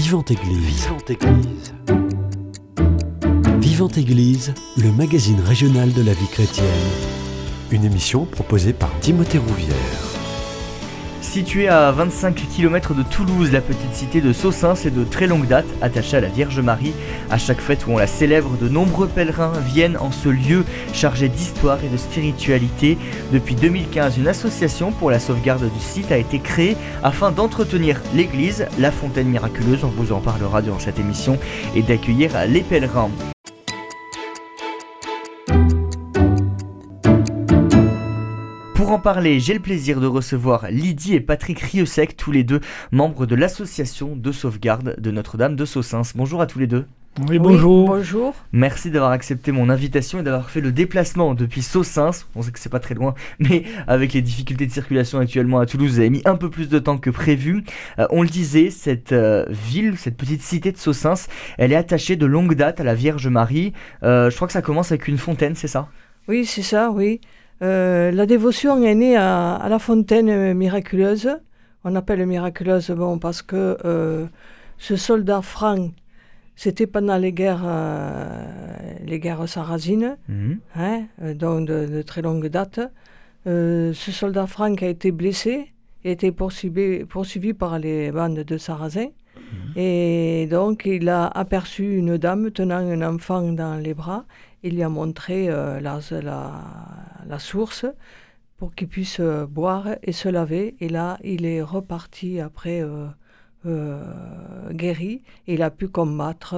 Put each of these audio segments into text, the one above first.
Vivante Église. Vivante Église. Vivante Église, le magazine régional de la vie chrétienne. Une émission proposée par Timothée Rouvière. Située à 25 km de Toulouse, la petite cité de Saucins est de très longue date attachée à la Vierge Marie. À chaque fête où on la célèbre, de nombreux pèlerins viennent en ce lieu chargé d'histoire et de spiritualité. Depuis 2015, une association pour la sauvegarde du site a été créée afin d'entretenir l'église, la fontaine miraculeuse, on vous en parlera durant cette émission, et d'accueillir les pèlerins. Pour en parler, j'ai le plaisir de recevoir Lydie et Patrick Riosec, tous les deux membres de l'association de sauvegarde de Notre-Dame de Saucins. Bonjour à tous les deux. Oui, bonjour. bonjour. Merci d'avoir accepté mon invitation et d'avoir fait le déplacement depuis Saucins. On sait que c'est pas très loin, mais avec les difficultés de circulation actuellement à Toulouse, vous avez mis un peu plus de temps que prévu. Euh, on le disait, cette euh, ville, cette petite cité de Saucins, elle est attachée de longue date à la Vierge Marie. Euh, je crois que ça commence avec une fontaine, c'est ça? Oui, c'est ça, oui. Euh, la dévotion est née à, à, la fontaine miraculeuse. On appelle miraculeuse bon, parce que euh, ce soldat franc, c'était pendant les guerres, euh, les guerres sarrasines, Mhm. hein, donc de, de très longue date. Ce soldat franc a été blessé et a été poursuivi, poursuivi par les bandes de sarrasins. Et donc, il a aperçu une dame tenant un enfant dans les bras. Il lui a montré la, la, la source pour qu'il puisse euh, boire et se laver. Et là, il est reparti après euh, euh, guéri. Et il a pu combattre.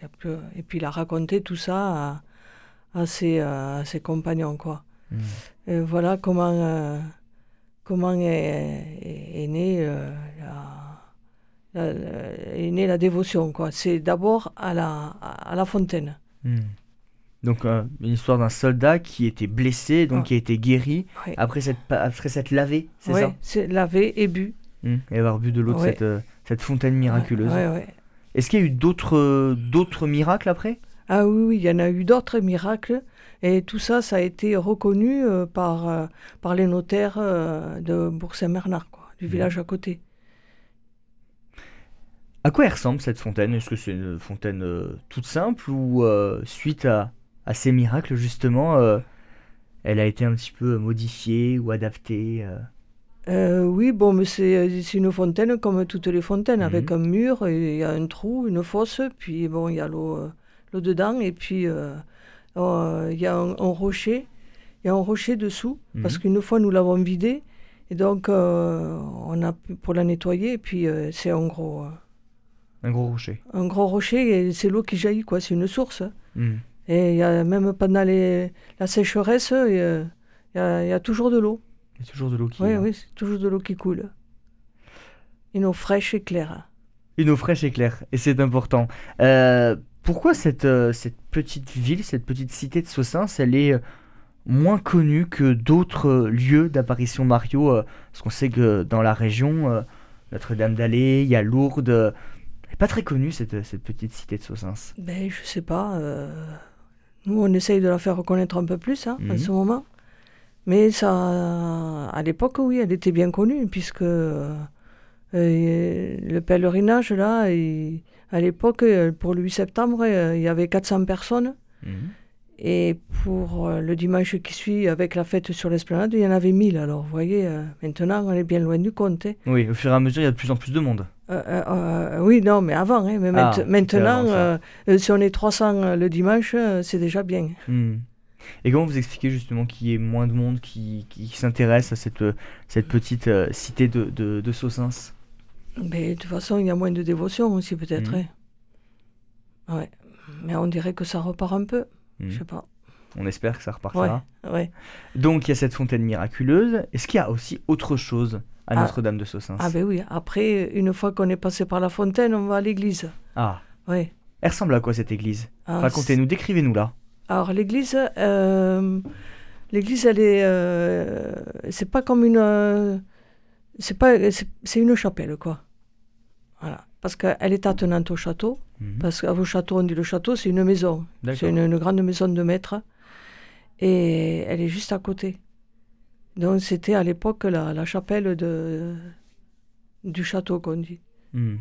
il a pu- et puis, il a raconté tout ça à, à ses, à ses compagnons. Quoi. Mhm. Et voilà comment, comment est, est, est née, la, la- la- est née la dévotion. quoi. C'est d'abord à la, à la fontaine. Mhm. Donc, euh, une histoire d'un soldat qui était blessé, donc Ah. qui a été guéri après cette, après cette lavée, c'est Ouais, ça? c'est lavé et bu. Mhm. Et avoir bu de l'eau de Ouais. cette, euh, cette fontaine miraculeuse. Est-ce qu'il y a eu d'autres euh, d'autres miracles après? Ah oui, oui, il y en a eu d'autres miracles. Et tout ça, ça a été reconnu par, par les notaires de Bourg-Saint-Bernard, quoi, du Mhm. village à côté. À quoi elle ressemble cette fontaine? Est-ce que c'est une fontaine toute simple ou suite à, à ces miracles justement, euh, elle a été un petit peu modifiée ou adaptée euh Euh, oui, bon, mais c'est une fontaine comme toutes les fontaines, Mhm. avec un mur, il y a un trou, une fosse, puis bon, il y a l'eau dedans, et puis euh, il y a un, un rocher, il y a un rocher dessous, parce Mhm. qu'une fois nous l'avons vidé, et donc on a pour la nettoyer, et puis c'est un gros, Un gros rocher. un gros rocher, et c'est l'eau qui jaillit, quoi, c'est une source. Mhm. Et il y a, même pendant les, la sécheresse, il y a, il y a- il y a toujours de l'eau. Il y a toujours de l'eau qui. Oui, oui, c'est toujours de l'eau qui coule. Une eau fraîche et claire. Une eau fraîche et claire, et c'est important. Euh, pourquoi cette, euh, cette petite ville, cette petite cité de Saucins, elle est euh, moins connue que d'autres lieux d'apparition Mario Parce qu'on sait que dans la région, Notre-Dame d'Allée, il y a Lourdes. elle n'est pas très connue cette, cette petite cité de Saucins. Ben, je sais pas. euh, Nous, on essaye de la faire reconnaître un peu plus hein, en Mhm. ce moment. Mais ça, à l'époque, oui, elle était bien connue, puisque euh, euh, le pèlerinage, là, il- à l'époque, euh, pour le 8 septembre, il y avait 400 personnes. Et pour le dimanche qui suit, avec la fête sur l'esplanade, il y en avait 1000. Alors, vous voyez, maintenant, on est bien loin du compte. hein. Oui, au fur et à mesure, il y a de plus en plus de monde. Euh, euh, euh, oui, non, mais avant. hein, mais Ah, maintenant, euh, si on est 300 euh, le dimanche, c'est déjà bien. Hmm. Et comment vous expliquez justement qu'il y ait moins de monde qui, qui s'intéresse à cette, cette petite cité de, de, Mais de toute façon, il y a moins de dévotion aussi, peut-être. Mhm. hein. Ouais. Mais on dirait que ça repart un peu. Hmm. Je sais pas. On espère que ça Ouais, repartira. ouais. Donc il y a cette fontaine miraculeuse. Est-ce qu'il y a aussi autre chose à Ah. Notre-Dame de Saucins Ah, ben oui. Après, une fois qu'on est passé par la fontaine, on va à l'église. Ah. Ouais. Elle ressemble à quoi cette église? Ah, Racontez-nous, décrivez-nous là. Alors l'église, euh, l'église, elle est, euh, c'est pas comme une, euh, c'est pas, c'est une chapelle quoi. Voilà, parce qu'elle est attenante au château. Mhm. Parce qu'à vos châteaux, on dit le château, c'est une maison, c'est D'accord. une, une grande maison de maître, et elle est juste à côté. Donc c'était à l'époque la, la chapelle de, du château qu'on dit. Hmm.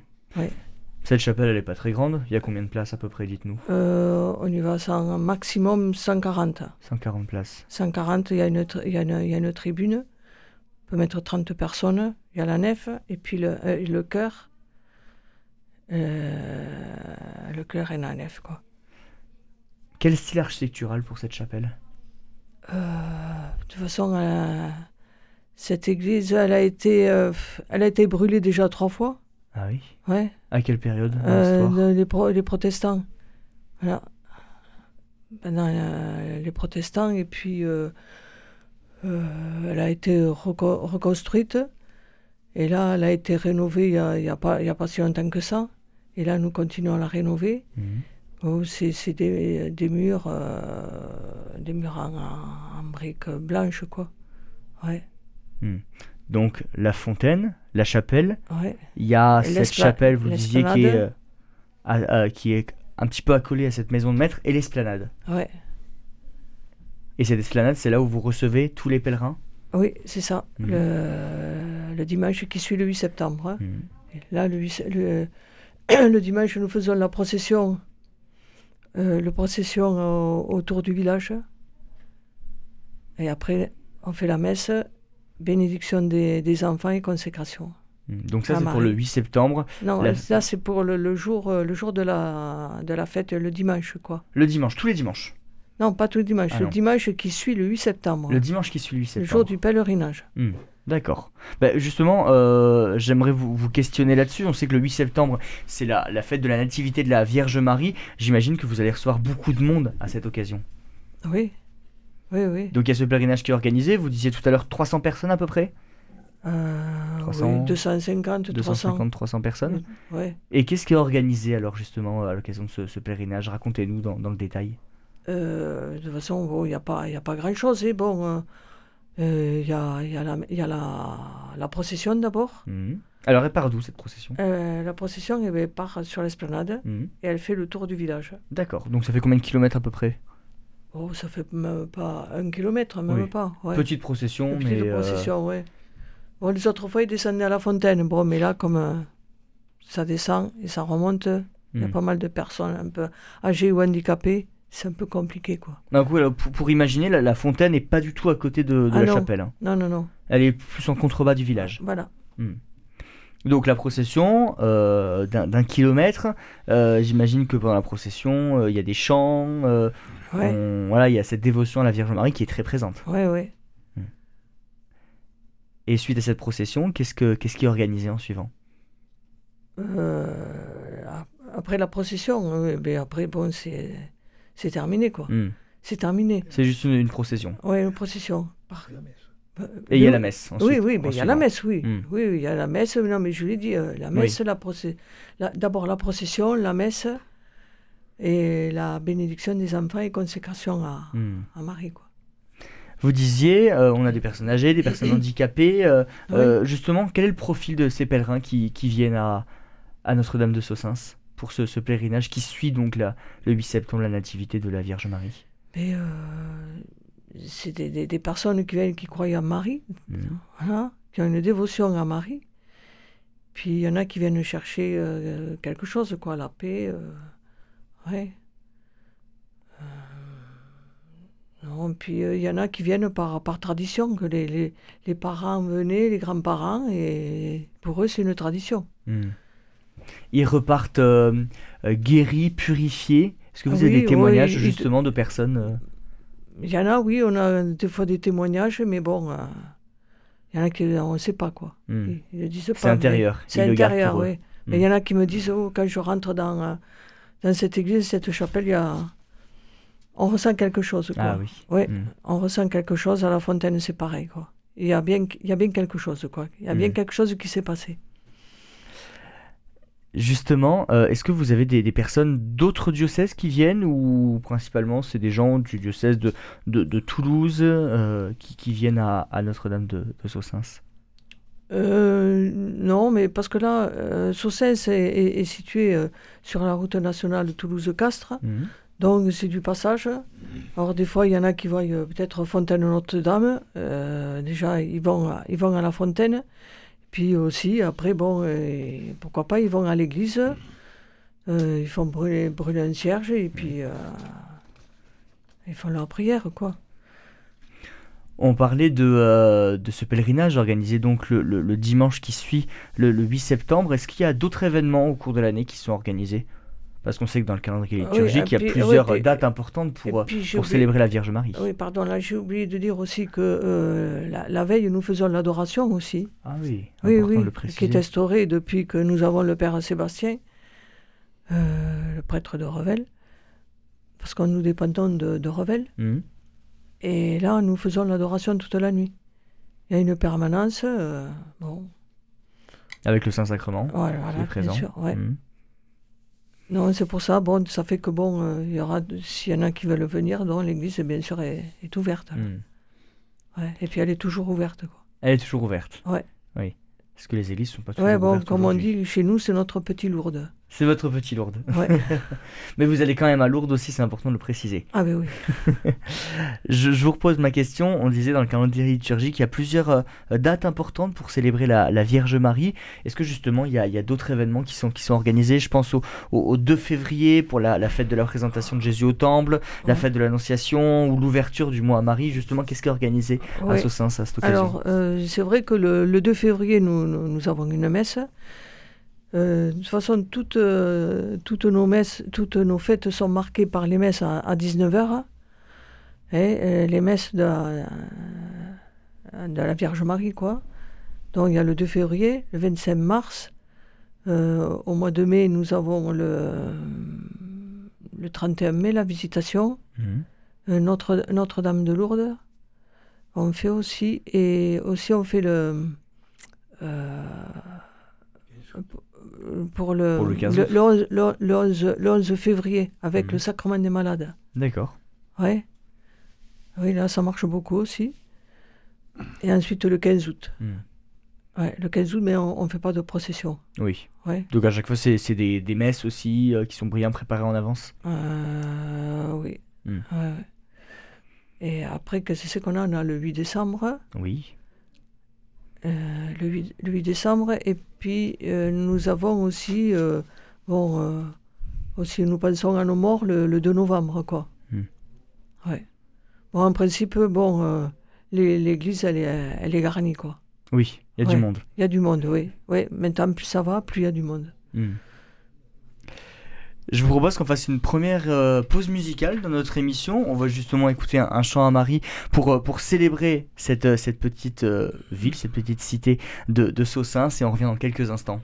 Cette chapelle, elle n'est pas très grande. Il y a combien de places à peu près, dites-nous? Euh, on y va sans maximum 140. 140 places. 140, il y a une, y a une, il y a une tribune. On peut mettre 30 personnes. Il y a la nef et puis le, euh, le chœur. Euh, le chœur et la nef, quoi. Quel style architectural pour cette chapelle? Euh, de toute façon, euh, cette église, elle a été, euh, elle a été brûlée déjà trois fois. Ah oui? Ouais. À quelle période dans les, pro- les protestants. Voilà. Pendant euh, les protestants, et puis elle a été reco- reconstruite. Et là, elle a été rénovée il n'y a, pas- a pas si longtemps que ça. Et là, nous continuons à la rénover. Mhm. Oh, c'est des, des murs, euh, des murs en, en- briques blanches, quoi. Ouais, Donc la fontaine, la chapelle, ouais. il y a Et cette chapelle, vous disiez, qui est, euh, à- qui est un petit peu accolée à cette maison de maître, et l'esplanade. ouais. Et cette esplanade, c'est là où vous recevez tous les pèlerins? Oui, c'est ça. Mhm. Le, le dimanche qui suit le 8 septembre. hein. Et Là, le, huit- le, le dimanche, nous faisons la procession, euh, le procession au- autour du village. Et après, on fait la messe, bénédiction des, des enfants et consécration. Mhm. Donc ça, c'est pour le 8 septembre. Non, La- ça c'est pour le, le jour, euh, le jour de la, de la fête, le dimanche, quoi. Le dimanche, tous les dimanches. Non, pas tout le dimanche, Ah le non. dimanche qui suit le 8 septembre. Le dimanche qui suit le 8 le septembre. jour du pèlerinage. Hmm, D'accord. Bah, justement, euh, j'aimerais vous, vous questionner là-dessus. On sait que le 8 septembre, c'est la, la fête de la Nativité de la Vierge Marie. J'imagine que vous allez recevoir beaucoup de monde à cette occasion. Oui, oui, oui. Donc il y a ce pèlerinage qui est organisé. Vous disiez tout à l'heure 300 personnes à peu près? Euh, 300, oui, 250, 300. 250-300 personnes. Ouais. Et qu'est-ce qui est organisé alors justement à l'occasion de ce, ce pèlerinage? Racontez-nous dans, dans le détail. Euh, de toute façon, bon, il n'y a pas, il y a pas grand-chose. hein. Bon, euh, euh, il y a, il y a la, il y a la, la procession d'abord. Mhm. Alors elle part d'où cette procession? Euh, la procession eh ben, part sur l'esplanade Mhm. et elle fait le tour du village. D'accord. Donc ça fait combien de kilomètres à peu près? Oh, ça fait même pas un kilomètre, même Oui. pas. Ouais. Petite procession, petite mais euh, procession, ouais. Bon, les autres fois, ils descendaient à la fontaine. Bon, mais là, comme euh, ça descend et ça remonte, il y a hmm. pas mal de personnes un peu âgées ou handicapées. C'est un peu compliqué, quoi. Donc, oui, alors, pour, pour imaginer, la, la fontaine n'est pas du tout à côté de, de Ah la non. chapelle. hein. Non, non, non. Elle est plus en contrebas du village. Voilà. Donc la procession euh, d'un d'un kilomètre, euh, j'imagine que pendant la procession, euh, il y a des chants, Ouais, on- voilà, il y a cette dévotion à la Vierge Marie qui est très présente. ouais, ouais. Et suite à cette procession, qu'est-ce que qu'est-ce qui est organisé en suivant? Ap- après la procession, euh, ben après, bon, c'est c'est terminé, quoi. Hmm. C'est terminé. C'est juste une, une procession. Ouais, une procession. Par- Euh, Et il y a la messe. Ensuite, Oui, oui, mais il y a la messe, oui. Hmm. Oui, oui, il y a la messe. Non, mais je l'ai dit, euh, la messe, la la- d'abord la procession, la messe et la bénédiction des enfants et consécration à, Hmm. à Marie, quoi. Vous disiez, euh, on a des personnes âgées, des personnes handicapées. euh, Oui. euh, justement, quel est le profil de ces pèlerins qui, qui viennent à, à Notre-Dame de Saussins pour ce, ce pèlerinage qui suit donc la, le 8 septembre, la nativité de la Vierge Marie Mais euh, c'est des, des- des personnes qui viennent, qui croient à Marie, voilà, qui ont une dévotion à Marie. Puis il y en a qui viennent chercher euh, quelque chose, quoi, la paix. euh, ouais. Euh, non, puis euh, il y en a qui viennent par, par tradition, que les, les, les parents venaient, les grands-parents, et pour eux c'est une tradition. Hmm. Ils repartent euh, euh, guéris, purifiés. Est-ce que vous avez oui, des témoignages oui, justement de personnes euh, Il y en a, oui, on a des fois des témoignages, mais bon, il y en a qui on ne sait pas quoi. hmm. Ils, ils le disent pas. C'est intérieur. C'est intérieur, oui. Mais il y en a qui me disent, oh, quand je rentre dans, dans cette église, cette chapelle, il y a... on ressent quelque chose. Quoi. Ah oui. Ouais, Hmm. on ressent quelque chose. À la fontaine, c'est pareil. Quoi. Il, y a bien, il y a bien quelque chose. Quoi. Il y a bien Hmm. quelque chose qui s'est passé. Justement, euh, est-ce que vous avez des, des personnes d'autres diocèses qui viennent ou principalement c'est des gens du diocèse de, de, de Toulouse euh, qui, qui viennent à, à Notre-Dame de, de Euh, non, mais parce que là, Saussens est, est- est situé sur la route nationale Toulouse-Castres. Mhm. Donc c'est du passage. Alors des fois, il y en a qui voient peut-être Fontaine Notre-Dame. Déjà, ils vont, à- ils vont à la fontaine. Puis aussi, après, bon, pourquoi pas, ils vont à l'église, ils font brûler, brûler un cierge et puis ils font leur prière, quoi. On parlait de, de ce pèlerinage organisé donc le, le, dimanche qui suit le, le 8 septembre. Est-ce qu'il y a d'autres événements au cours de l'année qui sont organisés? Parce qu'on sait que dans le calendrier liturgique, il y a plusieurs dates importantes pour, pour célébrer la Vierge Marie. Oui, pardon, là j'ai oublié de dire aussi que euh, la, veille, nous faisons l'adoration aussi. Ah oui, oui, oui, de le qui est instaurée depuis que nous avons le Père Sébastien, euh, le prêtre de Revel, parce que nous dépendons de, de Revel. Mmh. Et là, nous faisons l'adoration toute la nuit. Il y a une permanence, euh, bon. Avec le Saint-Sacrement voilà, qui est présent. Bien sûr, ouais. Mmh. Non, c'est pour ça. Bon, ça fait que bon, euh, il y aura, s'il y en a qui veulent venir, donc l'église, bien sûr, est, est ouverte. Hmm. Ouais, et puis elle est toujours ouverte. Quoi. Elle est toujours ouverte. Ouais. Oui. Parce que les églises sont pas toujours ouais, bon, comme on dit chez nous, c'est notre petit lourde. C'est votre petit Lourdes. Ouais. Mais vous allez quand même à Lourdes aussi, c'est important de le préciser. Ah ben oui. je, vous repose ma question. On disait dans le calendrier liturgique, il y a plusieurs euh, dates importantes pour célébrer la, Vierge Marie. Est-ce que justement il y a, d'autres événements qui sont, qui sont organisés? Je pense au, 2 février pour la, fête de la présentation de Jésus au Temple, la fête de l'Annonciation ou l'ouverture du mois à Marie. Justement, qu'est-ce qui est organisé à ce sens, à cette occasion? Alors, euh, c'est vrai que le, 2 février, nous, nous avons une messe. Euh, de toute façon, toutes, euh, toutes, nos messes, toutes nos fêtes sont marquées par les messes à, 19h. Et, euh, les messes de, de, la Vierge Marie, quoi. Donc il y a le 2 février, le 25 mars. au mois de mai, nous avons le, le 31 mai, la visitation. Mhm. Notre, Notre-Dame de Lourdes. On fait aussi, et aussi on fait le pour le, le, 11, février avec le mhm. sacrement des malades. D'accord. Ouais. Oui, là, ça marche beaucoup aussi. Et ensuite, le 15 août. Mhm. Ouais, le 15 août, mais on ne fait pas de procession. Oui. Ouais. Donc à chaque fois, c'est des, des, messes aussi euh, qui sont bien préparées en avance? Euh, Oui. Mhm. Ouais, Et après, qu'est-ce qu'on a? On a le 8 décembre. Oui. Euh, le, 8, décembre. Et puis, euh, nous avons aussi, euh, bon, aussi, nous pensons à nos morts le, 2 novembre, quoi. Hmm. Ouais. Bon, en principe, bon, l'église, elle est, elle est garnie, quoi. Oui, il y a du monde. Il y a du monde, oui. oui. Maintenant, plus ça va, plus il y a du monde. Hmm. Je vous propose qu'on fasse une première euh, pause musicale dans notre émission. On va justement écouter un, chant à Marie pour, euh, pour célébrer cette, euh, cette petite ville, cette petite cité de, de Saucins et on revient dans quelques instants.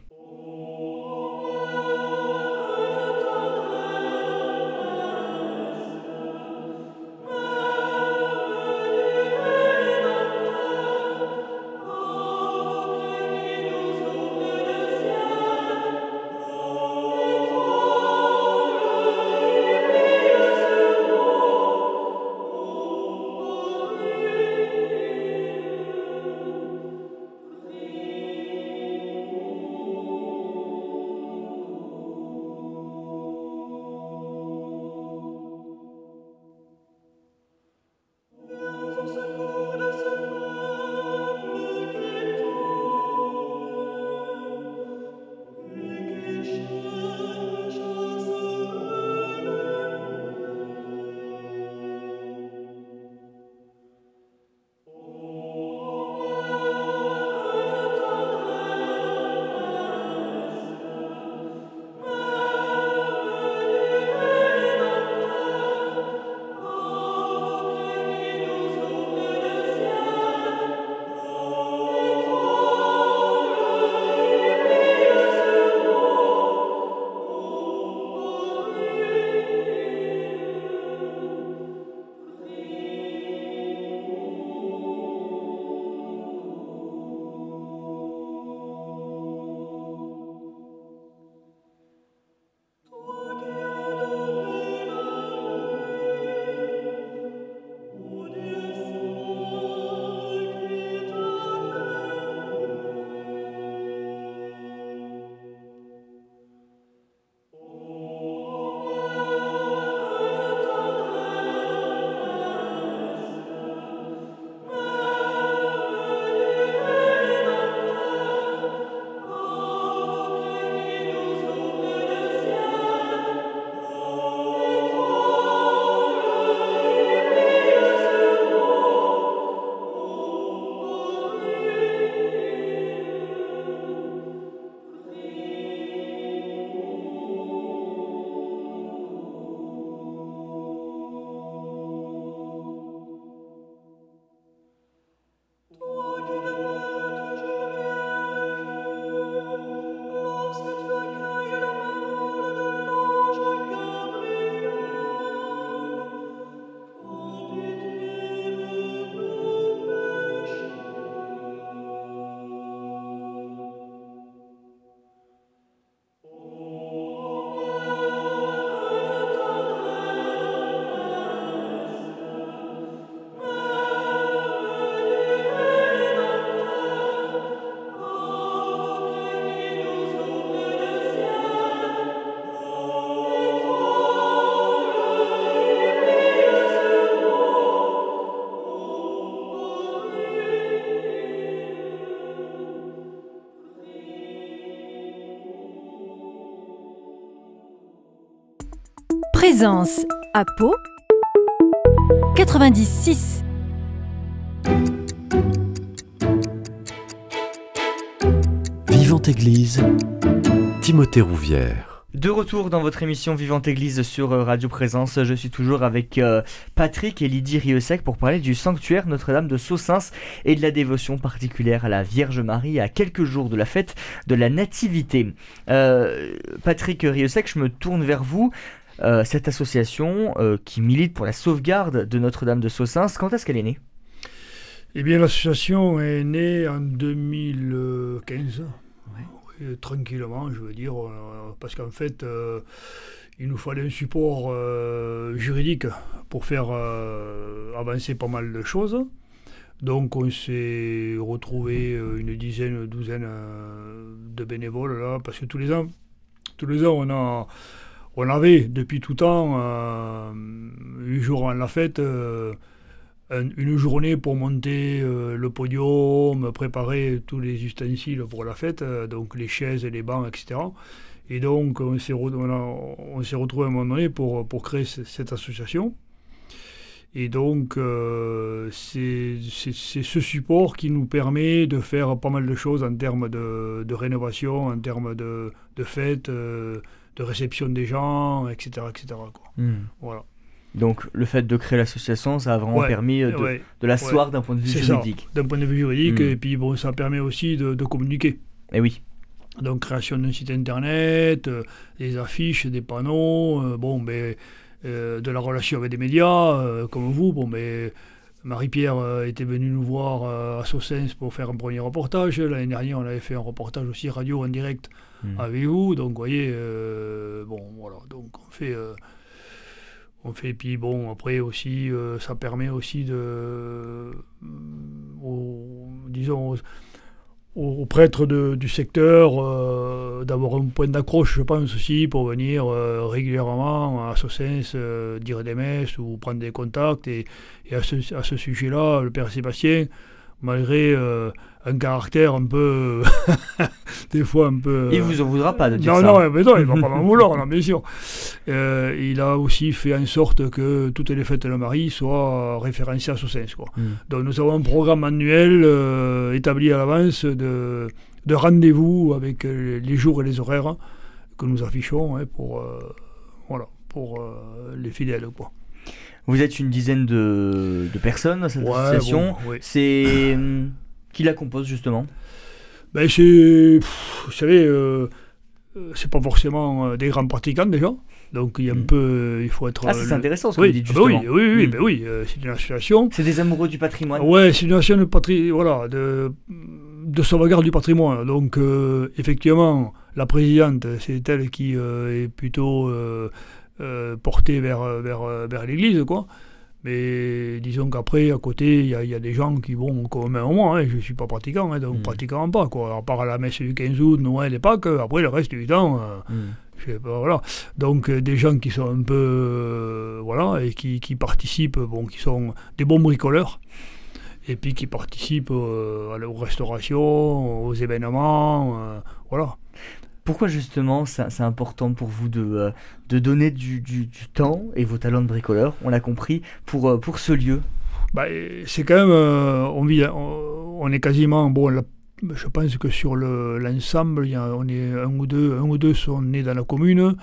Présence à Pau 96. Vivante Église, Timothée Rouvière. De retour dans votre émission Vivante Église sur euh, Radio Présence, je suis toujours avec euh, Patrick et Lydie Riosec pour parler du sanctuaire Notre-Dame de Saussins et de la dévotion particulière à la Vierge Marie à quelques jours de la fête de la Nativité. Euh, Patrick Riosec, je me tourne vers vous. Euh, cette association euh, qui milite pour la sauvegarde de Notre-Dame de Saussins, quand est-ce qu'elle est née? Eh bien, l'association est née en 2015. Oui, tranquillement, je veux dire, euh, parce qu'en fait, euh, il nous fallait un support euh, juridique pour faire euh, avancer pas mal de choses. Donc, on s'est retrouvé euh, une dizaine, douzaine euh, de bénévoles là, parce que tous les ans, tous les ans, on a, on avait depuis tout temps, euh, huit jours avant la fête, euh, un- une journée pour monter euh, le podium, préparer tous les ustensiles pour la fête, donc les chaises, les bancs, etc. Et donc, on s'est re- retrouvé à un moment donné pour, créer ce- cette association. Et donc, c'est ce support qui nous permet de faire pas mal de choses en termes de, rénovation, en termes de, de fêtes, de réception des gens, etc. etc. quoi. Voilà. Donc le fait de créer l'association, ça a vraiment Ouais, permis euh, de, Ouais, de l'asseoir d'un point de vue juridique. d'un point de vue juridique, Mm. et puis bon, ça permet aussi de, de communiquer. Et oui. Donc création d'un site internet, euh, des affiches, des panneaux, euh, bon, ben, euh, de la relation avec des médias, comme vous. Bon, ben, Marie-Pierre euh, était venue nous voir euh, à Saussens pour faire un premier reportage. L'année dernière, on avait fait un reportage aussi radio en direct Mm. avec vous. Donc, vous voyez, euh, bon, voilà. Donc, on fait. euh, on fait, puis bon, après aussi, euh, ça permet aussi de, aux, disons, aux, aux prêtres de- du secteur euh, d'avoir un point d'accroche, je pense aussi, pour venir euh, régulièrement à Saussens euh, dire des messes ou prendre des contacts. Et, ce, à ce sujet-là, le Père Sébastien, malgré euh, un caractère un peu, des fois un peu... Il vous en voudra pas de dire non, ça. non, mais non, il va pas m'en vouloir, non, bien sûr. Euh, il a aussi fait en sorte que toutes les fêtes de la Marie soient référencées à Saussens, quoi. Mm. Donc nous avons un programme annuel euh, établi à l'avance de, de rendez-vous avec les jours et les horaires que nous affichons hein, pour, voilà, pour les fidèles. Quoi. Vous êtes une dizaine de, de personnes dans cette Ouais, association. bon. C'est hum, qui la compose justement? Ben, c'est, vous savez, euh, euh, c'est pas forcément euh, des grands pratiquants déjà. Donc il y a un Mm. peu, euh, il faut être. Ah, c'est euh, intéressant ce que oui, vous dites ah ben justement. oui, oui, oui, Mm. ben oui, euh, c'est une association. C'est des amoureux du patrimoine. Ouais, c'est une association de, patri- voilà, de, de sauvegarde du patrimoine. Donc, euh, effectivement, la présidente, c'est elle qui euh, est plutôt euh, euh, portée vers, vers, vers l'église, quoi. Mais disons qu'après, à côté, il y, y a des gens qui vont comme même moi, hein, je ne suis pas pratiquant, hein, donc Mm. pratiquant pas, quoi. À part la messe du 15 août, Noël et Pâques, après le reste du temps, euh, Mm. je sais pas, voilà. Donc euh, des gens qui sont un peu, euh, voilà, et qui, qui participent, bon, qui sont des bons bricoleurs, et puis qui participent euh, à aux restaurations, aux événements, euh, voilà. Pourquoi justement c'est important pour vous de, euh, de donner du, du- temps et vos talents de bricoleur, on l'a compris, pour, euh, pour ce lieu? Bah, c'est quand même, euh, on, vit, on, est quasiment, bon, je pense que sur le- l'ensemble, a- on est un ou deux, un ou deux sont nés dans la commune.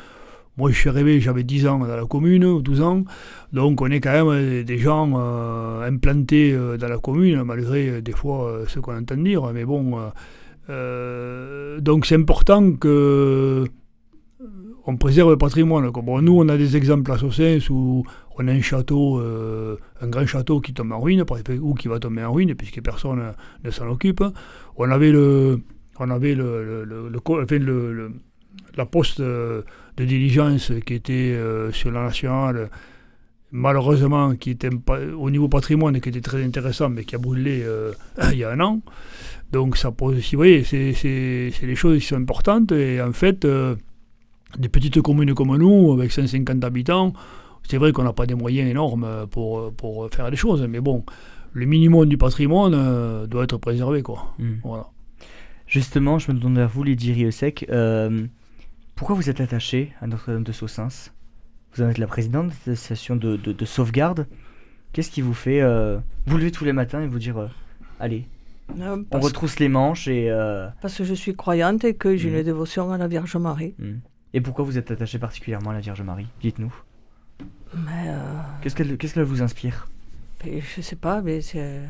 Moi, je suis arrivé, j'avais 10 ans dans la commune, ou 12 ans. Donc, on est quand même des gens implantés dans la commune, malgré des fois ce qu'on entend dire. Mais bon, euh, donc c'est important que euh, on préserve le patrimoine. nous, on a des exemples à Saussens où on a un château, euh, un grand château qui tombe en ruine, ou qui va tomber en ruine, puisque personne ne s'en occupe. On avait le, on avait le, la poste de diligence qui était sur la nationale, malheureusement, qui était au niveau patrimoine, qui était très intéressant, mais qui a brûlé euh, il y a un an. Donc ça pose aussi, vous voyez, c'est des choses qui sont importantes, et en fait, euh, des petites communes comme nous, avec 150 habitants, c'est vrai qu'on n'a pas des moyens énormes pour, pour faire des choses, mais bon, le minimum du patrimoine euh, doit être préservé, quoi. Mm. Voilà. Justement, je me tourne vers vous, Lydie Riosec. Pourquoi vous êtes attaché à Notre-Dame de Saussins Vous en êtes la présidente de cette association de, de- de sauvegarde. Qu'est-ce qui vous fait euh, vous lever tous les matins et vous dire euh, allez, Euh, on retrousse les manches et euh, parce que je suis croyante et que j'ai Mhm. une dévotion à la Vierge Marie. hmm. et pourquoi vous êtes attaché particulièrement à la Vierge Marie? Dites-nous. Qu'est-ce qu'elle vous inspire? et je sais pas, mais c'est,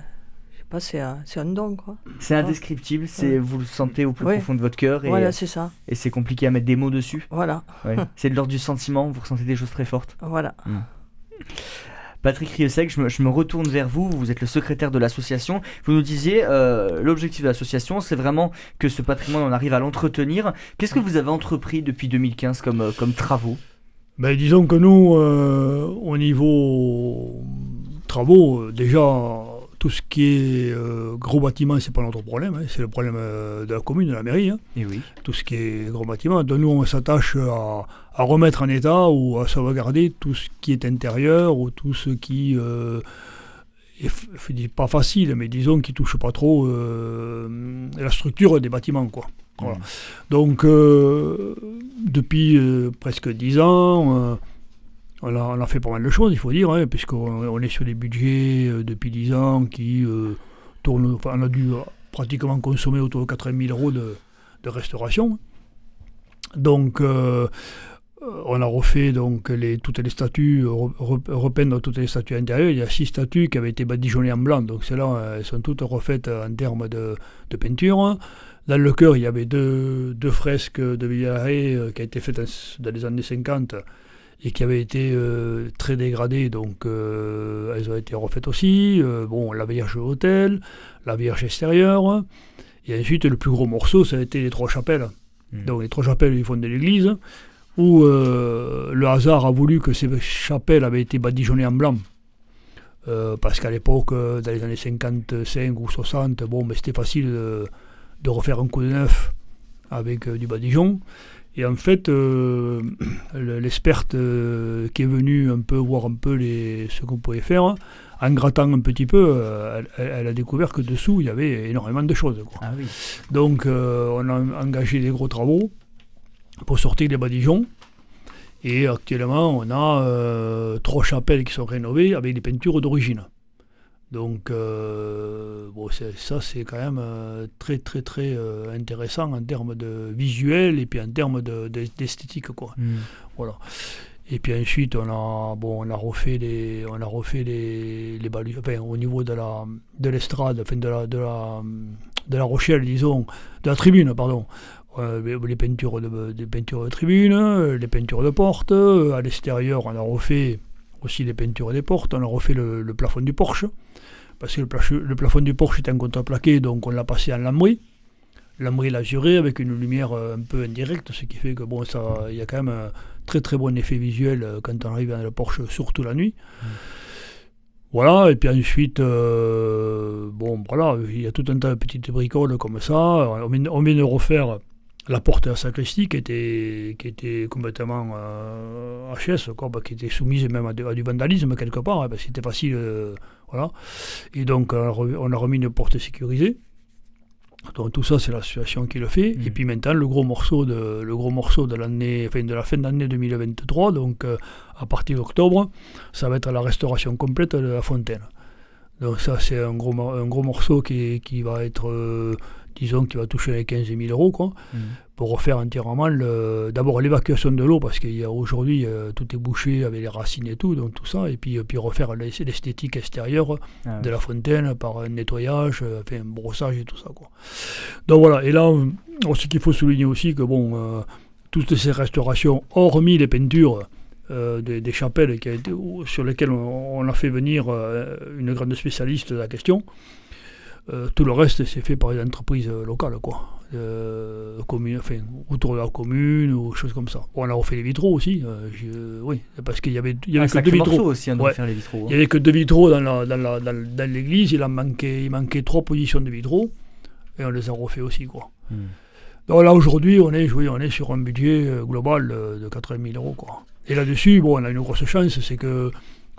pas, c'est un, c'est un don quoi. C'est indescriptible, c'est vous le sentez au plus Ouais. profond de votre cœur et, Voilà, c'est ça. et c'est compliqué à mettre des mots dessus. Voilà, Ouais. c'est de l'ordre du sentiment, vous ressentez des choses très fortes. voilà. Patrick Riosec, je me, je me retourne vers vous, vous êtes le secrétaire de l'association. Vous nous disiez, euh, l'objectif de l'association, c'est vraiment que ce patrimoine, on arrive à l'entretenir. Qu'est-ce que vous avez entrepris depuis 2015 comme, euh, comme travaux? Ben, disons que nous, euh, au niveau travaux, déjà, tout ce qui est euh, gros bâtiment, c'est pas notre problème, hein, c'est le problème euh, de la commune, de la mairie. hein. Et oui. tout ce qui est gros bâtiment. Donc nous, on s'attache à, à remettre en état ou à sauvegarder tout ce qui est intérieur ou tout ce qui euh, est pas facile, mais disons qui touche pas trop euh, la structure des bâtiments. Quoi. Voilà. Mm. Donc euh, depuis presque dix ans, on, a, fait pas mal de choses, il faut dire, hein, puisqu'on on est sur des budgets euh, depuis dix ans qui euh, tournent, enfin, on a dû euh, pratiquement consommer autour de 80 000 euros de, restauration. Donc, on a refait donc toutes les statues, re- re- repeindre toutes les statues intérieures. Il y a six statues qui avaient été badigeonnées en blanc, donc celles-là, elles sont toutes refaites en termes de, de peinture. Dans le chœur, il y avait deux, fresques de Villaret qui ont été faites dans les années 50 et qui avaient été euh, très dégradées, donc euh, elles ont été refaites aussi. Euh, bon, la Vierge de l'hôtel, la Vierge extérieure. Et ensuite, le plus gros morceau, ça a été les trois chapelles. Mm. Donc les trois chapelles du fond de l'église, où le hasard a voulu que ces chapelles avaient été badigeonnées en blanc. Parce qu'à l'époque, dans les années 55 ou 60, bon, ben, c'était facile de, de refaire un coup de neuf avec euh, du badigeon. Et en fait, euh, le- l'experte euh, qui est venue un peu voir un peu les, ce qu'on pouvait faire, en grattant un petit peu, euh, elle, elle a découvert que dessous, il y avait énormément de choses. quoi. Ah oui. Donc, on a engagé des gros travaux pour sortir les badigeons. Et actuellement, on a trois chapelles qui sont rénovées avec des peintures d'origine. Donc, euh, bon, ça, c'est quand même euh, très, très, très euh, intéressant en termes de visuel et puis en termes de- de- d'esthétique, quoi. Mm. Voilà. Et puis ensuite, on a, bon, on a refait les, on a refait les, les balu- enfin, au niveau de la, de l'estrade, enfin, de la, de la, de la Rochelle, disons, de la tribune, pardon. Euh, les, les peintures de, des peintures de tribune, les peintures de porte. euh, À l'extérieur, on a refait aussi les peintures des portes. On a refait le, le plafond du porche. Parce que le, plafond du porche était en contreplaqué, donc on l'a passé en lambris. Lambris lasuré avec une lumière euh, un peu indirecte, ce qui fait que bon, ça, il y a quand même un très très bon effet visuel euh, quand on arrive dans le Porsche, surtout la nuit. Voilà, et puis ensuite, euh, bon, voilà, il y a tout un tas de petites bricoles comme ça. On vient, on vient de refaire la porte de la sacristie qui était, qui était complètement euh, HS, quoi, bah, qui était soumise même à, de- à du vandalisme quelque part, hein, parce que c'était facile. euh, voilà. Et donc, on a, re- on a remis une porte sécurisée. Donc tout ça, c'est l'association qui le fait. Et puis maintenant, le gros morceau de, le gros morceau de l'année, enfin de la fin d'année 2023, donc euh, à partir d'octobre, ça va être la restauration complète de la fontaine. Donc ça, c'est un gros, mor- un gros morceau qui, qui va être, euh, disons, qui va toucher les 15 000 euros, quoi, Mm. pour refaire entièrement le, d'abord l'évacuation de l'eau, parce qu'il y a aujourd'hui, euh, tout est bouché avec les racines et tout, donc tout ça, et puis, euh, puis refaire l'es- l'esthétique extérieure Ah de oui. la fontaine par un nettoyage, euh, enfin, un brossage et tout ça. Quoi. Donc voilà, et là, ce qu'il faut souligner aussi, que bon, euh, toutes ces restaurations, hormis les peintures euh, des, des chapelles qui a été- sur lesquelles on, on a fait venir euh, une grande spécialiste de la question, euh, tout le reste c'est fait par les entreprises locales, quoi. Euh, commune, enfin, autour de la commune ou choses comme ça. Bon, on a refait les vitraux aussi, euh, oui, parce qu'il y avait, il y avait que sacré deux vitraux. aussi, hein, Ouais. faire les vitraux. hein. Il n'y avait que deux vitraux dans, la, dans, la- dans, l'église, il, en manquait, il manquait trois positions de vitraux, et on les a refait aussi. Quoi. Mm. Donc là, aujourd'hui, on est, oui, on est sur un budget global de 80 000 euros. Quoi. Et là-dessus, bon, on a une grosse chance, c'est que,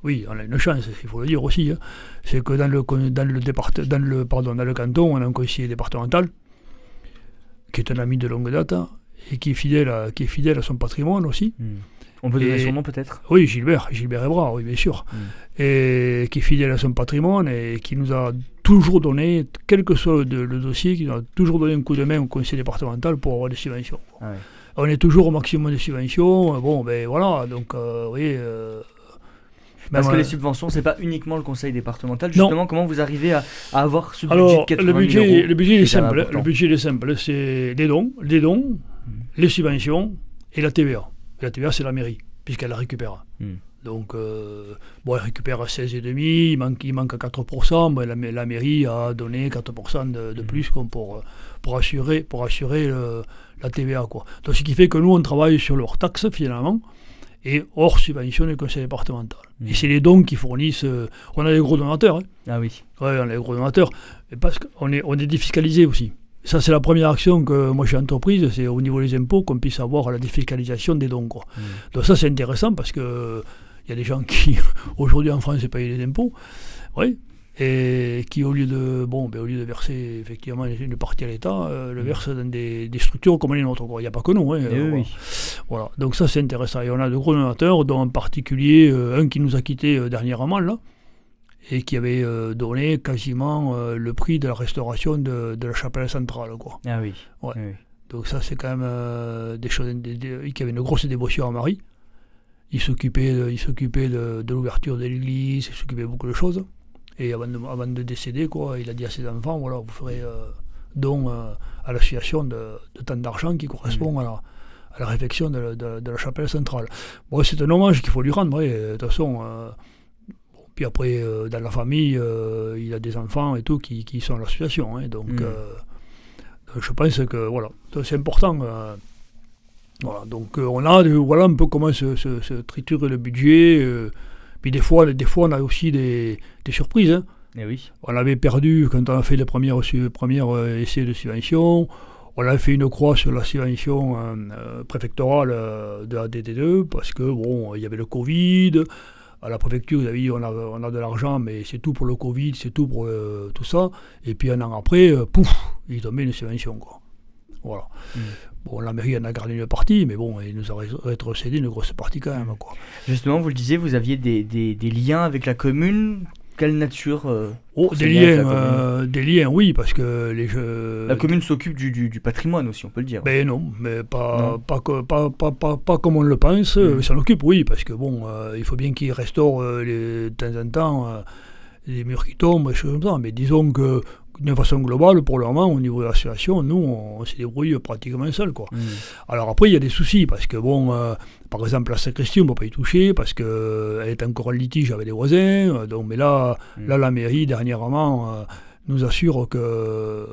oui, on a une chance, il faut le dire aussi, hein, c'est que dans le, dans, le départ, dans, le, pardon, dans le canton, on a un conseiller départemental, qui est un ami de longue date, et qui est fidèle à, qui est fidèle à son patrimoine aussi. Mm. On peut donner son nom peut-être? Oui, Gilbert, Gilbert Ebra, oui, bien sûr. Mm. Et qui est fidèle à son patrimoine et qui nous a toujours donné, quel que soit le, le dossier, qui nous a toujours donné un coup de main au conseil départemental pour avoir des subventions. Ah ouais. On est toujours au maximum de subventions. Bon, ben voilà, donc, euh, vous voyez. euh, Parce même, que euh, les subventions, c'est pas uniquement le conseil départemental. Non. Justement, comment vous arrivez à, à avoir ce budget Alors, de 80 le 000 budget, euros le budget est simple. important. Le budget est simple. C'est des dons, les dons, les subventions et la TVA. Et la TVA, c'est la mairie, puisqu'elle la récupère. Hmm. Donc, euh, bon, elle récupère 16,5, il manque, il manque à 4%. Bon, la, ma- la mairie a donné 4% de, de plus comme pour, euh, pour assurer, pour assurer le- la TVA. Quoi. Donc, ce qui fait que nous, on travaille sur leur taxe, finalement, et hors subvention du conseil départemental. Hmm. Et c'est les dons qui fournissent. euh, on a des gros donateurs. hein. Ah oui. Ouais, on est gros donateurs. Mais parce qu'on est, on est défiscalisé aussi. Ça, c'est la première action que moi j'ai entreprise, c'est au niveau des impôts qu'on puisse avoir la défiscalisation des dons. Quoi. Mm. Donc ça, c'est intéressant parce que il y a des gens qui, aujourd'hui en France, payent les impôts. Oui. Et qui, au lieu de, bon, ben, au lieu de verser effectivement une partie à l'État, euh, le versent dans des, des structures comme les nôtres. quoi. Il n'y a pas que nous. hein, Eh euh, oui, voilà. donc ça c'est intéressant. Et on a de gros donateurs, dont en particulier euh, un qui nous a quittés euh, dernièrement, là, et qui avait donné quasiment le prix de la restauration de, de la chapelle centrale. Quoi. Ah oui. Ouais. Oui, oui. Donc ça c'est quand même des choses, des- des- qui avait une grosse dévotion à Marie. Il s'occupait de, il s'occupait de, de l'ouverture de l'église, il s'occupait beaucoup de choses. Et avant de, avant de décéder, quoi, il a dit à ses enfants, voilà, vous ferez euh, don euh, à l'association de, de tant d'argent qui correspond à, la, à la réfection de, la- de- de la chapelle centrale. Bon, c'est un hommage qu'il faut lui rendre, de toute façon. euh, bon, puis après, dans la famille, il a des enfants et tout qui, qui sont à l'association. hein, donc, Mm. donc je pense que voilà, c'est important. voilà, donc on a voilà un peu comment se, se, se triture le budget. Puis des fois, des fois, on a aussi des, des surprises. hein. Eh oui. On avait perdu quand on a fait les premières, su- premières euh, essais de subvention. On a fait une croix sur la subvention euh, euh, préfectorale de la DD2 parce que bon, il y avait le Covid. À la préfecture, ils avaient dit on a, on a de l'argent, mais c'est tout pour le Covid, c'est tout pour tout ça. Et puis un an après, euh, pouf, il tombait une subvention. Quoi. Voilà. Mm. Bon, la mairie en a gardé une partie, mais bon, il nous a ré- rétrocédé une grosse partie quand même. Quoi. Justement, vous le disiez, vous aviez des, des, des liens avec la commune. Quelle nature euh, Oh, des liens, euh, des liens, oui, parce que les jeux. La commune s'occupe du, du, du patrimoine aussi, on peut le dire. Ben non, mais pas, Non. pas, que- pas, pas, pas, pas comme on le pense. Mm. euh, Ça l'occupe, oui, parce que bon, euh, il faut bien qu'ils restaurent les- de temps en temps les murs qui tombent, choses comme ça. Mais disons que d'une façon globale, pour le moment, au niveau de l'association, nous, on, se débrouille pratiquement seul, quoi. Mm. Alors après, il y a des soucis, parce que bon, euh, par exemple, la sacristie, on ne peut pas y toucher, parce qu'elle est encore en litige avec les voisins. euh, donc, mais là, Mm. là, la mairie, dernièrement, euh, nous assure que euh,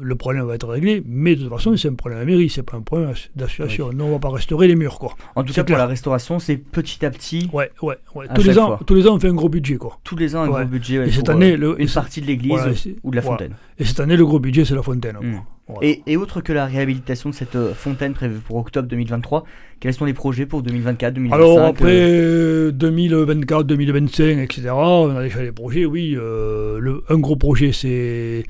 le problème va être réglé. Mais de toute façon, c'est un problème de la mairie, c'est pas un problème d'association. Nous, on ne va pas restaurer les murs, quoi. En tout cas, pour la restauration, c'est petit à petit, Ouais, ouais, ouais. À Tous les, ans, fois. tous les ans, on fait un gros budget, quoi. tous les ans, un Ouais. gros budget ouais, Et cette année, euh, le- une partie de l'église voilà, ou de la voilà. fontaine. Et cette année, le gros budget, c'est la fontaine. quoi. Voilà. Et, et autre que la réhabilitation de cette euh, fontaine prévue pour octobre 2023, quels sont les projets pour 2024, 2025 Alors euh, après 2024, 2025, etc., on a déjà des projets, oui. euh, le, un gros projet, c'est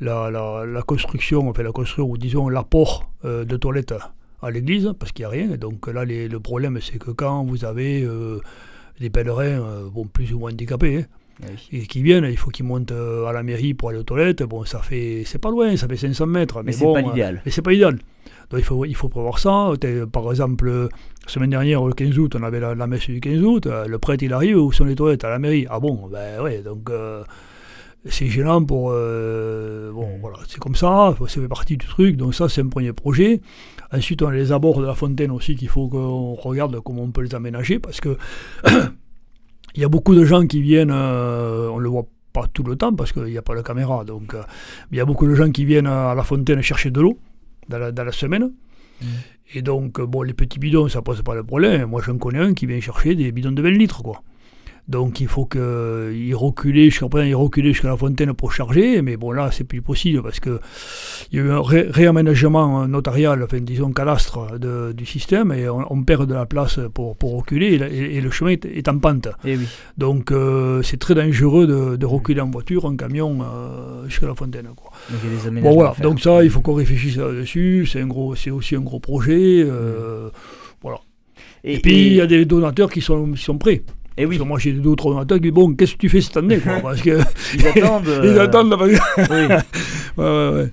la, la, la construction, enfin la construction, ou disons l'apport de toilettes à l'église, parce qu'il n'y a rien. Et donc là, les- le problème, c'est que quand vous avez des pèlerins, bon, plus ou moins handicapés, hein, oui. et qui viennent, il faut qu'ils montent euh, à la mairie pour aller aux toilettes. Bon, ça fait, c'est pas loin, ça fait 500 mètres. Mais Mais, c'est bon, pas euh, l'idéal. mais c'est pas idéal. Donc il faut, il faut prévoir ça. Par exemple, euh, la semaine dernière, le 15 août, on avait la, la messe du 15 août. euh, Le prêtre, il arrive, où sont les toilettes? À la mairie. Ah bon Ben ouais, donc euh, c'est gênant pour. euh, bon, voilà, c'est comme ça, ça fait partie du truc. Donc ça, c'est un premier projet. Ensuite, on a les abords de la fontaine aussi qu'il faut qu'on regarde comment on peut les aménager parce que il y a beaucoup de gens qui viennent, euh, on le voit pas tout le temps parce qu'il n'y a pas de caméra, donc euh, mais il y a beaucoup de gens qui viennent à la fontaine chercher de l'eau dans la, dans la semaine. Mhm. Et donc, bon, les petits bidons, ça pose pas le problème. Moi, j'en connais un qui vient chercher des bidons de 20 litres, quoi. Donc, il faut qu'il recule jusqu'à il reculait jusqu'à la fontaine pour charger, mais bon, là, c'est plus possible parce que il y a eu un ré- réaménagement notarial, enfin, disons, cadastre de- du système, et on, on perd de la place pour, pour reculer, et, la- et- et le chemin est, est en pente. Eh oui. Donc, euh, c'est très dangereux de, de reculer en voiture, en camion, euh, jusqu'à la fontaine, quoi. Donc il y a des Bon voilà, donc ça, il faut qu'on réfléchisse là-dessus. C'est un gros, c'est aussi un gros projet. euh, voilà. Et, puis, il y a des donateurs qui sont, qui sont prêts. Et oui. Parce que moi, j'ai d'autres donateurs qui disent Bon, qu'est-ce que tu fais cette année quoi Parce que Ils attendent. ils euh, attendent. que- oui. Ouais, ouais, ouais.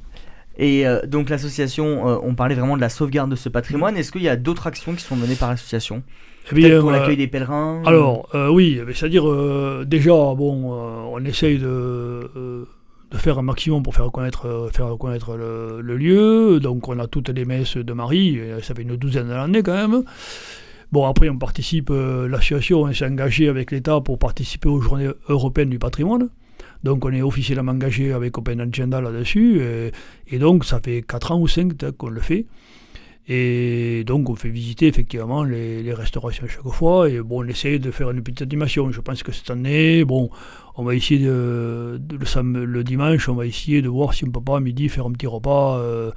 Et euh, donc l'association, euh, on parlait vraiment de la sauvegarde de ce patrimoine. Est-ce qu'il y a d'autres actions qui sont menées par l'association? Eh bien, pour l'accueil des pèlerins? Alors, oui, c'est-à-dire, déjà, bon, on essaye de, de faire un maximum pour faire reconnaître, faire reconnaître le, le lieu. Donc, on a toutes les messes de Marie, ça fait une douzaine d'années quand même. Bon, après, on participe, euh, l'association s'est engagée avec l'État pour participer aux Journées européennes du patrimoine. Donc, on est officiellement engagé avec Open Agenda là-dessus. Et, et donc, ça fait 4 ans ou 5 qu'on le fait. Et donc, on fait visiter effectivement les, les restaurations chaque fois. Et bon, on essaye de faire une petite animation. Je pense que cette année, bon, on va essayer de, le dimanche, on va essayer de voir si on peut pas à midi faire un petit repas. euh,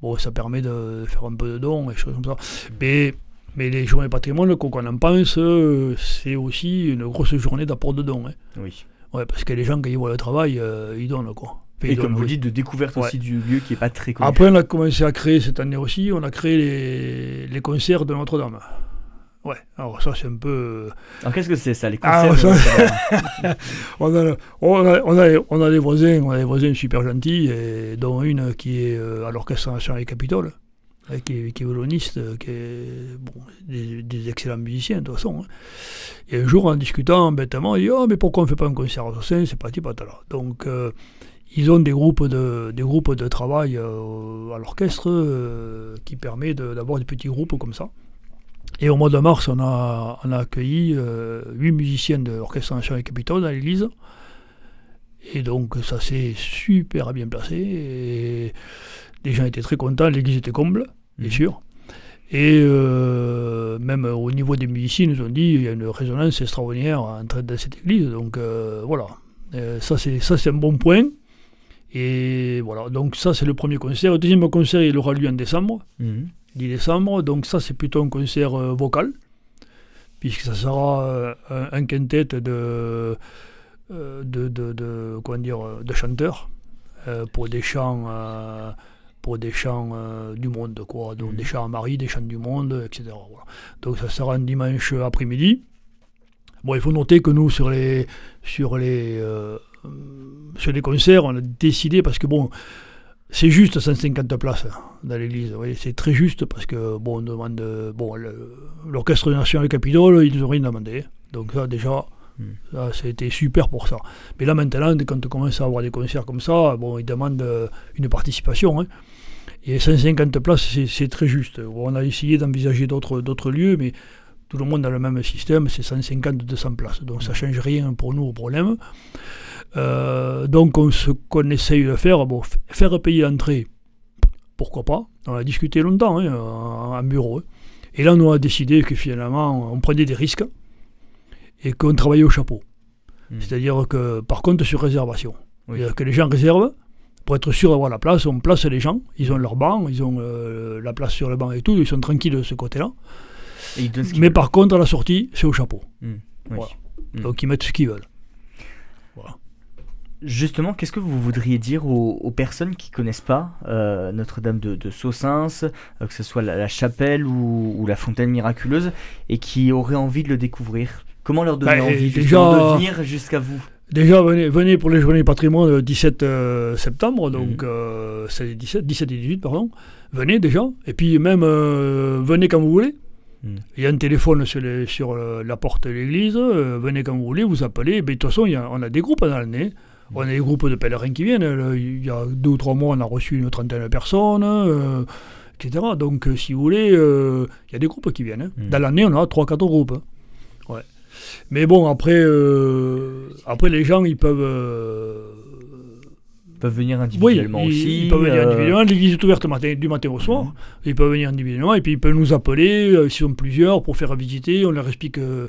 bon, ça permet de faire un peu de dons et choses comme ça. Mais, mais les journées patrimoine, quoi qu'on en pense, euh, c'est aussi une grosse journée d'apport de dons. hein. Oui. Ouais, parce que les gens, quand ils voient le travail, euh, ils donnent quoi. Enfin, Et ils comme donnent, vous oui. dites, de découverte Ouais. aussi du lieu qui est pas très connu. Après, on a commencé à créer cette année aussi, on a créé les, les concerts de Notre-Dame. Ouais, alors ça c'est un peu... Alors qu'est-ce que c'est ça, les Ah, concerts ça- On a, on, a, on, a, on a des voisins, on a des voisins super gentils, et dont une qui est euh, à l'Orchestre National des Capitole, hein, qui, est, qui est violoniste, qui est bon, des, excellents musiciens de toute façon. hein. Et un jour, en discutant bêtement, il dit Oh, mais pourquoi on ne fait pas un concert à Sossin C'est pas patala. Donc, euh, ils ont des groupes de, des groupes de travail euh, à l'orchestre euh, qui permet d'avoir des petits groupes comme ça. Et au mois de mars, on a, on a accueilli huit musiciens de l'Orchestre National Capitole dans l'église. Et donc, ça s'est super bien placé. Et les gens étaient très contents, l'église était comble, bien Mhm. sûr. Et euh, même au niveau des musiciens, ils nous ont dit qu'il y a une résonance extraordinaire entre, dans cette église. Donc euh, voilà, Euh, ça c'est un bon point. Et voilà, donc ça c'est le premier concert. Le deuxième concert, il aura lieu en décembre, Mhm. 10 décembre. Donc ça c'est plutôt un concert euh, vocal, puisque ça sera euh, un, un quintet de, euh, de, de, de- comment dire, euh, de chanteurs euh, pour des chants, euh, pour des chants euh, du monde, quoi. Donc Mhm. des chants à Marie, des chants du monde, etc. voilà. Donc ça sera un dimanche après-midi. Bon, il faut noter que nous, sur les, sur les, euh, sur les concerts, on a décidé, parce que bon, c'est juste 150 places hein, dans l'église. oui, c'est très juste parce que bon, on demande. Bon, l'orchestre national Capitole, ils nous ont rien demandé. Donc ça, déjà, Mm. ça, c'était super pour ça. Mais là, maintenant, quand on commence à avoir des concerts comme ça, bon, ils demandent euh, une participation. hein. Et 150 places, c'est- très juste. On a essayé d'envisager d'autres lieux, mais tout le monde a le même système, c'est 150-200 places. Donc ça ne change rien pour nous au problème. Euh, donc on, ce qu'on essaye de faire, bon, faire payer l'entrée, pourquoi pas. On a discuté longtemps hein, en, bureau. hein. Et là, on a décidé que finalement, on prenait des risques et qu'on travaillait au chapeau. Mm. C'est-à-dire que, par contre, sur réservation. Oui. Que les gens réservent pour être sûr d'avoir la place. On place les gens, ils ont leur banc, ils ont euh, la place sur le banc et tout, ils sont tranquilles de ce côté-là. Mais par contre, à la sortie, c'est au chapeau. Oui. voilà. Mm. Donc ils mettent ce qu'ils veulent. Justement, qu'est-ce que vous voudriez dire aux, aux personnes qui connaissent pas euh, Notre-Dame de, de Saussins, euh, que ce soit la, la chapelle ou, ou la fontaine miraculeuse, et qui auraient envie de le découvrir? Comment leur donner Bah, envie déjà- de venir jusqu'à vous? Déjà, venez, venez pour les journées patrimoine le 17 euh, septembre, donc Mhm. euh, c'est 17, 17 et 18, pardon. Venez déjà, et puis même euh, venez quand vous voulez. Mhm. Il y a un téléphone sur, les- sur euh, la porte de l'église, euh, venez quand vous voulez, vous appelez. Mais de toute façon, il y a- on a des groupes dans l'année. On a des groupes de pèlerins qui viennent. Le- Il y a deux ou trois mois, on a reçu une trentaine de personnes, euh, etc. Donc, euh, si vous voulez, euh, il y a des groupes qui viennent. hein. Mhm. Dans l'année, on a trois, quatre groupes. Mais bon, après, euh, après, les gens, ils peuvent. euh, peuvent venir oui, individuellement ils, aussi. ils peuvent venir euh, individuellement. L'église est ouverte matin- du matin au soir. Mhm. Ils peuvent venir individuellement et puis ils peuvent nous appeler, euh, s'ils sont plusieurs, pour faire visiter. On leur explique, euh,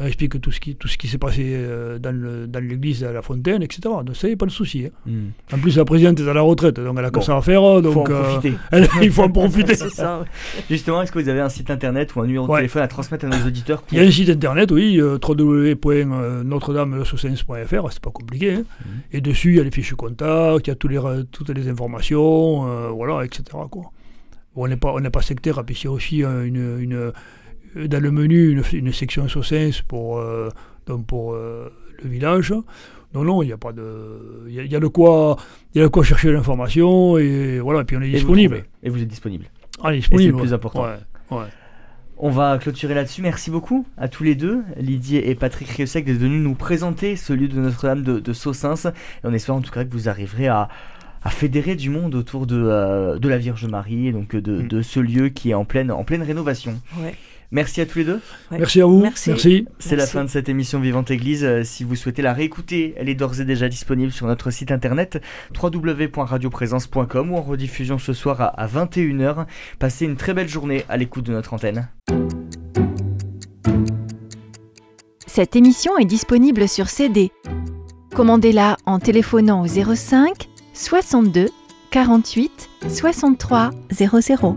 on leur explique tout ce qui, tout ce qui s'est passé euh, dans, le- dans l'église, à la fontaine, etc. Donc ça, il n'y a pas de souci. hein. hmm. En plus, la présidente est à la retraite, donc elle a que Bon. ça à faire. Donc, Faut en euh, elle- il faut en profiter. C'est ça. ouais. Justement, est-ce que vous avez un site internet ou un numéro de téléphone à transmettre à nos auditeurs pour- Il y a un site internet, oui, euh, www.notre-dame-le-Saussens.fr, c'est pas compliqué. hein. Mhm. Et dessus, il y a les fiches contacts, il y a tous les, toutes les informations, euh, voilà, etc. Quoi. Bon, on n'est pas, on n'est pas sectaire, et puis il y a aussi euh, une, une, dans le menu une, une section Sossens pour, euh, donc pour euh, le village. Non, non, il y a pas de. Il y a, il y a de quoi, il y a de quoi chercher l'information et voilà, et puis on est Et vous disponible. trouvez. Et vous êtes disponible. Ah, on est disponible. le plus important. Ouais, ouais. On va clôturer là-dessus. Merci beaucoup à tous les deux, Lydie et Patrick Riosec, d'être venus nous présenter ce lieu de Notre-Dame de, de Saussins. Et on espère en tout cas que vous arriverez à, à fédérer du monde autour de, euh, de la Vierge Marie et donc de, Mm. de ce lieu qui est en pleine, en pleine rénovation. Ouais. Merci à tous les deux. Ouais. Merci à vous. Merci. Merci. C'est la fin de cette émission Vivante Église. Euh, Si vous souhaitez la réécouter, elle est d'ores et déjà disponible sur notre site internet www.radioprésence.com ou en rediffusion ce soir à, à 21h. Passez une très belle journée à l'écoute de notre antenne. Cette émission est disponible sur CD. Commandez-la en téléphonant au 05 62 48 63 00